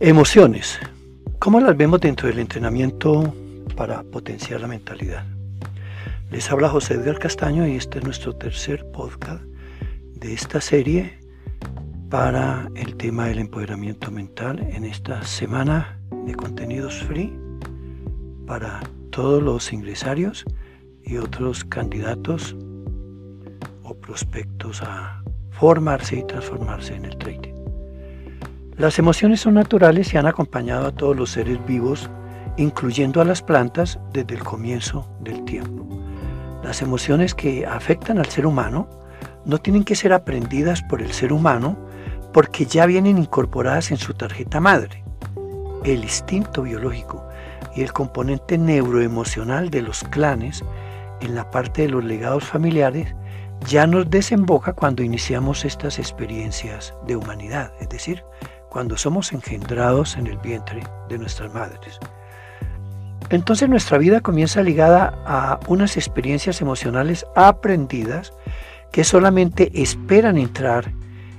Emociones. ¿Cómo las vemos dentro del entrenamiento para potenciar la mentalidad? Les habla José Edgar Castaño y este es nuestro tercer podcast de esta serie para el tema del empoderamiento mental en esta semana de contenidos free para todos los ingresarios y otros candidatos o prospectos a formarse y transformarse en el trading. Las emociones son naturales y han acompañado a todos los seres vivos, incluyendo a las plantas, desde el comienzo del tiempo. Las emociones que afectan al ser humano no tienen que ser aprendidas por el ser humano porque ya vienen incorporadas en su tarjeta madre. El instinto biológico y el componente neuroemocional de los clanes en la parte de los legados familiares ya nos desemboca cuando iniciamos estas experiencias de humanidad, es decir, cuando somos engendrados en el vientre de nuestras madres. Entonces nuestra vida comienza ligada a unas experiencias emocionales aprendidas que solamente esperan entrar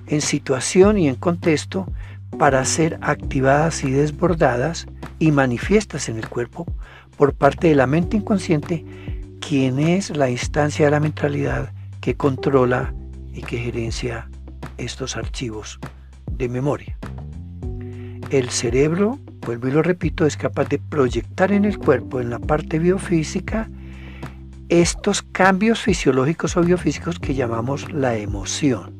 en situación y en contexto para ser activadas y desbordadas y manifiestas en el cuerpo por parte de la mente inconsciente, quien es la instancia de la mentalidad que controla y que gerencia estos archivos de memoria. El cerebro, vuelvo y lo repito, es capaz de proyectar en el cuerpo, en la parte biofísica, estos cambios fisiológicos o biofísicos que llamamos la emoción.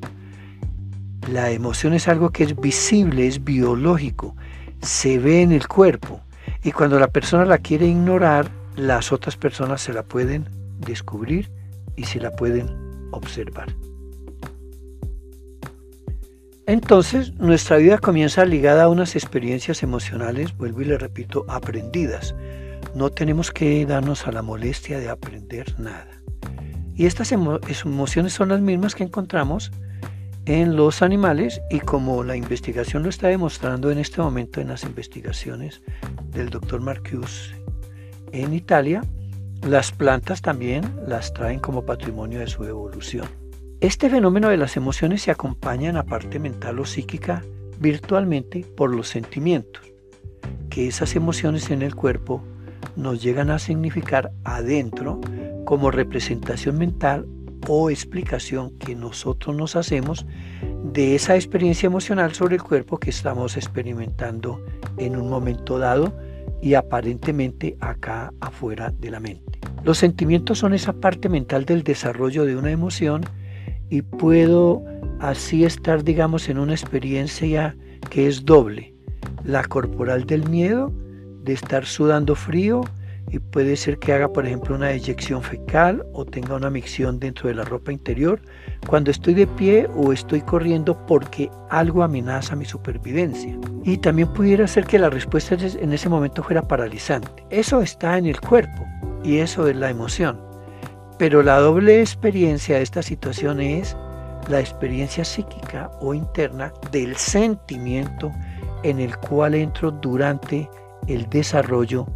La emoción es algo que es visible, es biológico, se ve en el cuerpo y cuando la persona la quiere ignorar, las otras personas se la pueden descubrir y se la pueden observar. Entonces, nuestra vida comienza ligada a unas experiencias emocionales, vuelvo y le repito, aprendidas. No tenemos que darnos a la molestia de aprender nada. Y estas emociones son las mismas que encontramos en los animales y como la investigación lo está demostrando en este momento en las investigaciones del doctor Marcuse en Italia, las plantas también las traen como patrimonio de su evolución. Este fenómeno de las emociones se acompaña en la parte mental o psíquica virtualmente por los sentimientos, que esas emociones en el cuerpo nos llegan a significar adentro como representación mental o explicación que nosotros nos hacemos de esa experiencia emocional sobre el cuerpo que estamos experimentando en un momento dado y aparentemente acá afuera de la mente. Los sentimientos son esa parte mental del desarrollo de una emoción y puedo así estar, digamos, en una experiencia que es doble. La corporal del miedo, de estar sudando frío y puede ser que haga, por ejemplo, una eyección fecal o tenga una micción dentro de la ropa interior cuando estoy de pie o estoy corriendo porque algo amenaza mi supervivencia. Y también pudiera ser que la respuesta en ese momento fuera paralizante. Eso está en el cuerpo y eso es la emoción. Pero la doble experiencia de esta situación es la experiencia psíquica o interna del sentimiento en el cual entro durante el desarrollo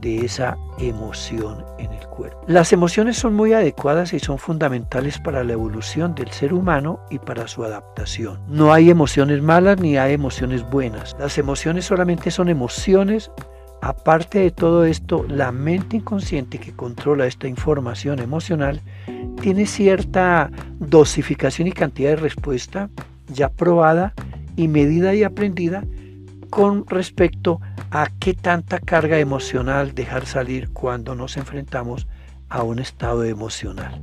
de esa emoción en el cuerpo. Las emociones son muy adecuadas y son fundamentales para la evolución del ser humano y para su adaptación. No hay emociones malas ni hay emociones buenas. Las emociones solamente son emociones Aparte de todo esto, la mente inconsciente que controla esta información emocional tiene cierta dosificación y cantidad de respuesta ya probada y medida y aprendida con respecto a qué tanta carga emocional dejar salir cuando nos enfrentamos a un estado emocional.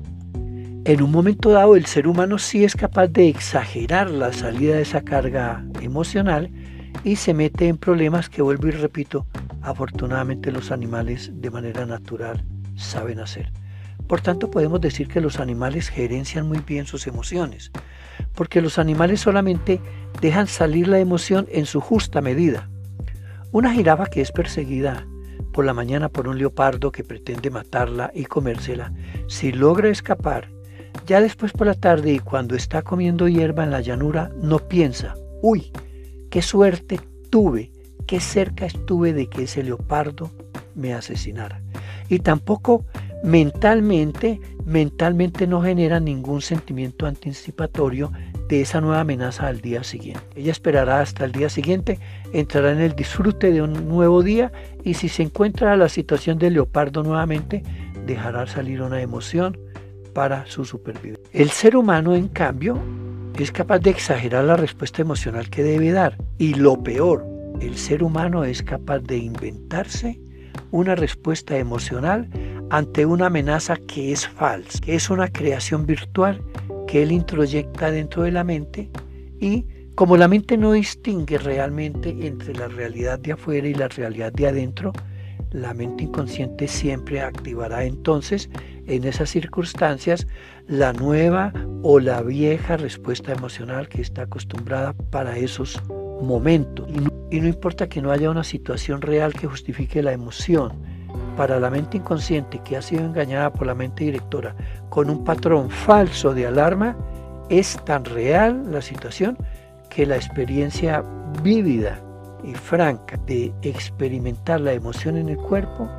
En un momento dado el ser humano sí es capaz de exagerar la salida de esa carga emocional y se mete en problemas que vuelvo y repito, afortunadamente los animales de manera natural saben hacer. Por tanto, podemos decir que los animales gerencian muy bien sus emociones, porque los animales solamente dejan salir la emoción en su justa medida. Una jirafa que es perseguida por la mañana por un leopardo que pretende matarla y comérsela, si logra escapar, ya después por la tarde y cuando está comiendo hierba en la llanura, no piensa, uy, qué suerte tuve qué cerca estuve de que ese leopardo me asesinara. Y tampoco mentalmente mentalmente no genera ningún sentimiento anticipatorio de esa nueva amenaza al día siguiente. Ella esperará hasta el día siguiente, entrará en el disfrute de un nuevo día y si se encuentra la situación del leopardo nuevamente, dejará salir una emoción para su supervivencia. El ser humano, en cambio, es capaz de exagerar la respuesta emocional que debe dar. Y lo peor, el ser humano es capaz de inventarse una respuesta emocional ante una amenaza que es falsa, que es una creación virtual que él introyecta dentro de la mente y como la mente no distingue realmente entre la realidad de afuera y la realidad de adentro, la mente inconsciente siempre activará entonces en esas circunstancias la nueva o la vieja respuesta emocional que está acostumbrada para esos momentos. Y no, importa que no haya una situación real que justifique la emoción, para la mente inconsciente que ha sido engañada por la mente directora con un patrón falso de alarma, es tan real la situación que la experiencia vívida y franca de experimentar la emoción en el cuerpo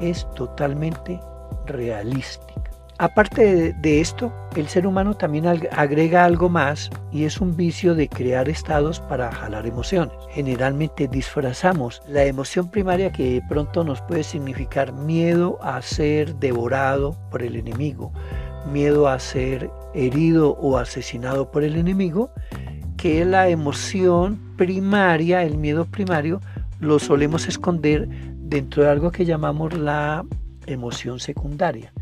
es totalmente realística. Aparte de, esto, el ser humano también agrega algo más y es un vicio de crear estados para jalar emociones. Generalmente disfrazamos la emoción primaria que de pronto nos puede significar miedo a ser devorado por el enemigo, miedo a ser herido o asesinado por el enemigo, que la emoción primaria, el miedo primario, lo solemos esconder dentro de algo que llamamos la emoción secundaria.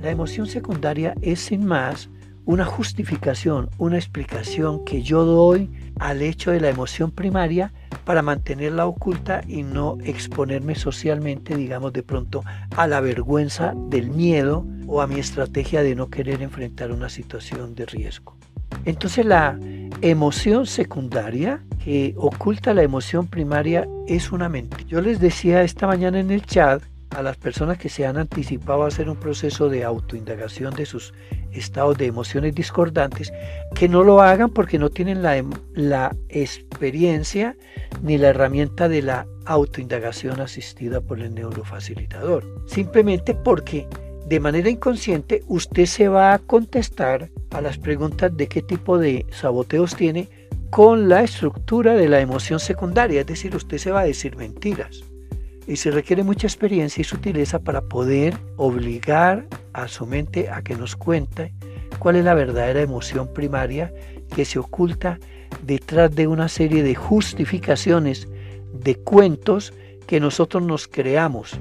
La emoción secundaria es sin más una justificación, una explicación que yo doy al hecho de la emoción primaria para mantenerla oculta y no exponerme socialmente, digamos de pronto, a la vergüenza del miedo o a mi estrategia de no querer enfrentar una situación de riesgo. Entonces la emoción secundaria que oculta la emoción primaria es una mentira. Yo les decía esta mañana en el chat a las personas que se han anticipado a hacer un proceso de autoindagación de sus estados de emociones discordantes, que no lo hagan porque no tienen la, em, la experiencia ni la herramienta de la autoindagación asistida por el neurofacilitador. Simplemente porque de manera inconsciente usted se va a contestar a las preguntas de qué tipo de saboteos tiene con la estructura de la emoción secundaria, es decir, usted se va a decir mentiras y se requiere mucha experiencia y sutileza para poder obligar a su mente a que nos cuente cuál es la verdadera emoción primaria que se oculta detrás de una serie de justificaciones, de cuentos que nosotros nos creamos,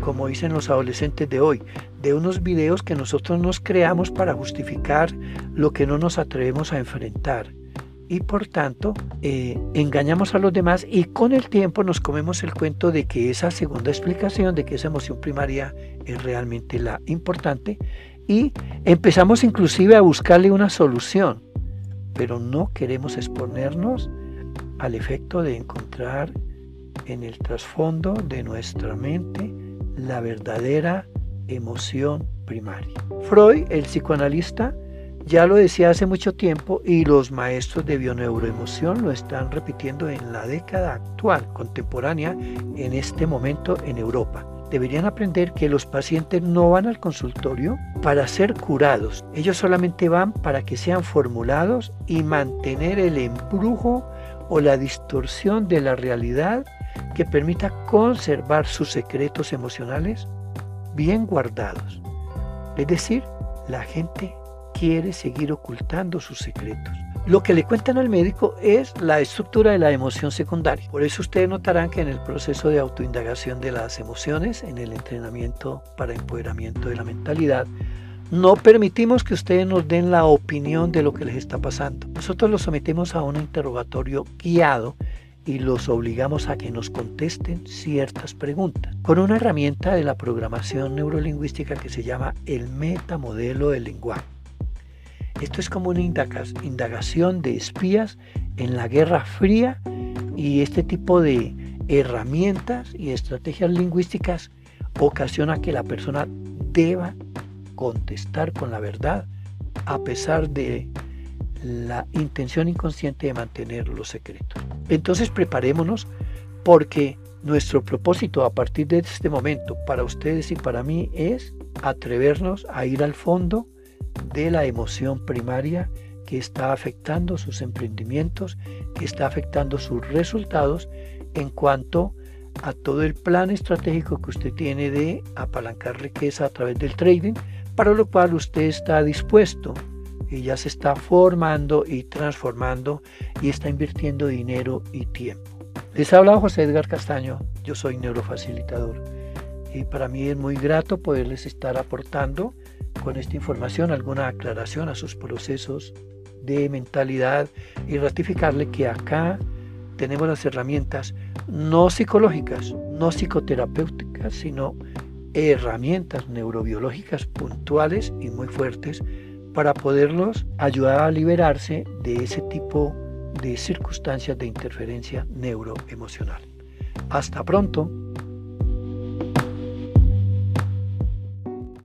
como dicen los adolescentes de hoy, de unos videos que nosotros nos creamos para justificar lo que no nos atrevemos a enfrentar y por tanto eh, engañamos a los demás y con el tiempo nos comemos el cuento de que esa segunda explicación, de que esa emoción primaria es realmente la importante y empezamos inclusive a buscarle una solución, pero no queremos exponernos al efecto de encontrar en el trasfondo de nuestra mente la verdadera emoción primaria. Freud, el psicoanalista, ya lo decía hace mucho tiempo y los maestros de bioneuroemoción lo están repitiendo en la década actual, contemporánea, en este momento en Europa. Deberían aprender que los pacientes no van al consultorio para ser curados, ellos solamente van para que sean formulados y mantener el embrujo o la distorsión de la realidad que permita conservar sus secretos emocionales bien guardados. Es decir, la gente quiere seguir ocultando sus secretos. Lo que le cuentan al médico es la estructura de la emoción secundaria. Por eso ustedes notarán que en el proceso de autoindagación de las emociones, en el entrenamiento para empoderamiento de la mentalidad, no permitimos que ustedes nos den la opinión de lo que les está pasando. Nosotros los sometemos a un interrogatorio guiado y los obligamos a que nos contesten ciertas preguntas con una herramienta de la programación neurolingüística que se llama el metamodelo del lenguaje. Esto es como una indagación de espías en la Guerra Fría y este tipo de herramientas y estrategias lingüísticas ocasiona que la persona deba contestar con la verdad a pesar de la intención inconsciente de mantener los secretos. Entonces preparémonos porque nuestro propósito a partir de este momento para ustedes y para mí es atrevernos a ir al fondo de la emoción primaria que está afectando sus emprendimientos, que está afectando sus resultados en cuanto a todo el plan estratégico que usted tiene de apalancar riqueza a través del trading, para lo cual usted está dispuesto y ya se está formando y transformando y está invirtiendo dinero y tiempo. Les habla José Edgar Castaño, yo soy neurofacilitador y para mí es muy grato poderles estar aportando con esta información alguna aclaración a sus procesos de mentalidad y ratificarle que acá tenemos las herramientas no psicológicas, no psicoterapéuticas, sino herramientas neurobiológicas puntuales y muy fuertes para poderlos ayudar a liberarse de ese tipo de circunstancias de interferencia neuroemocional. Hasta pronto.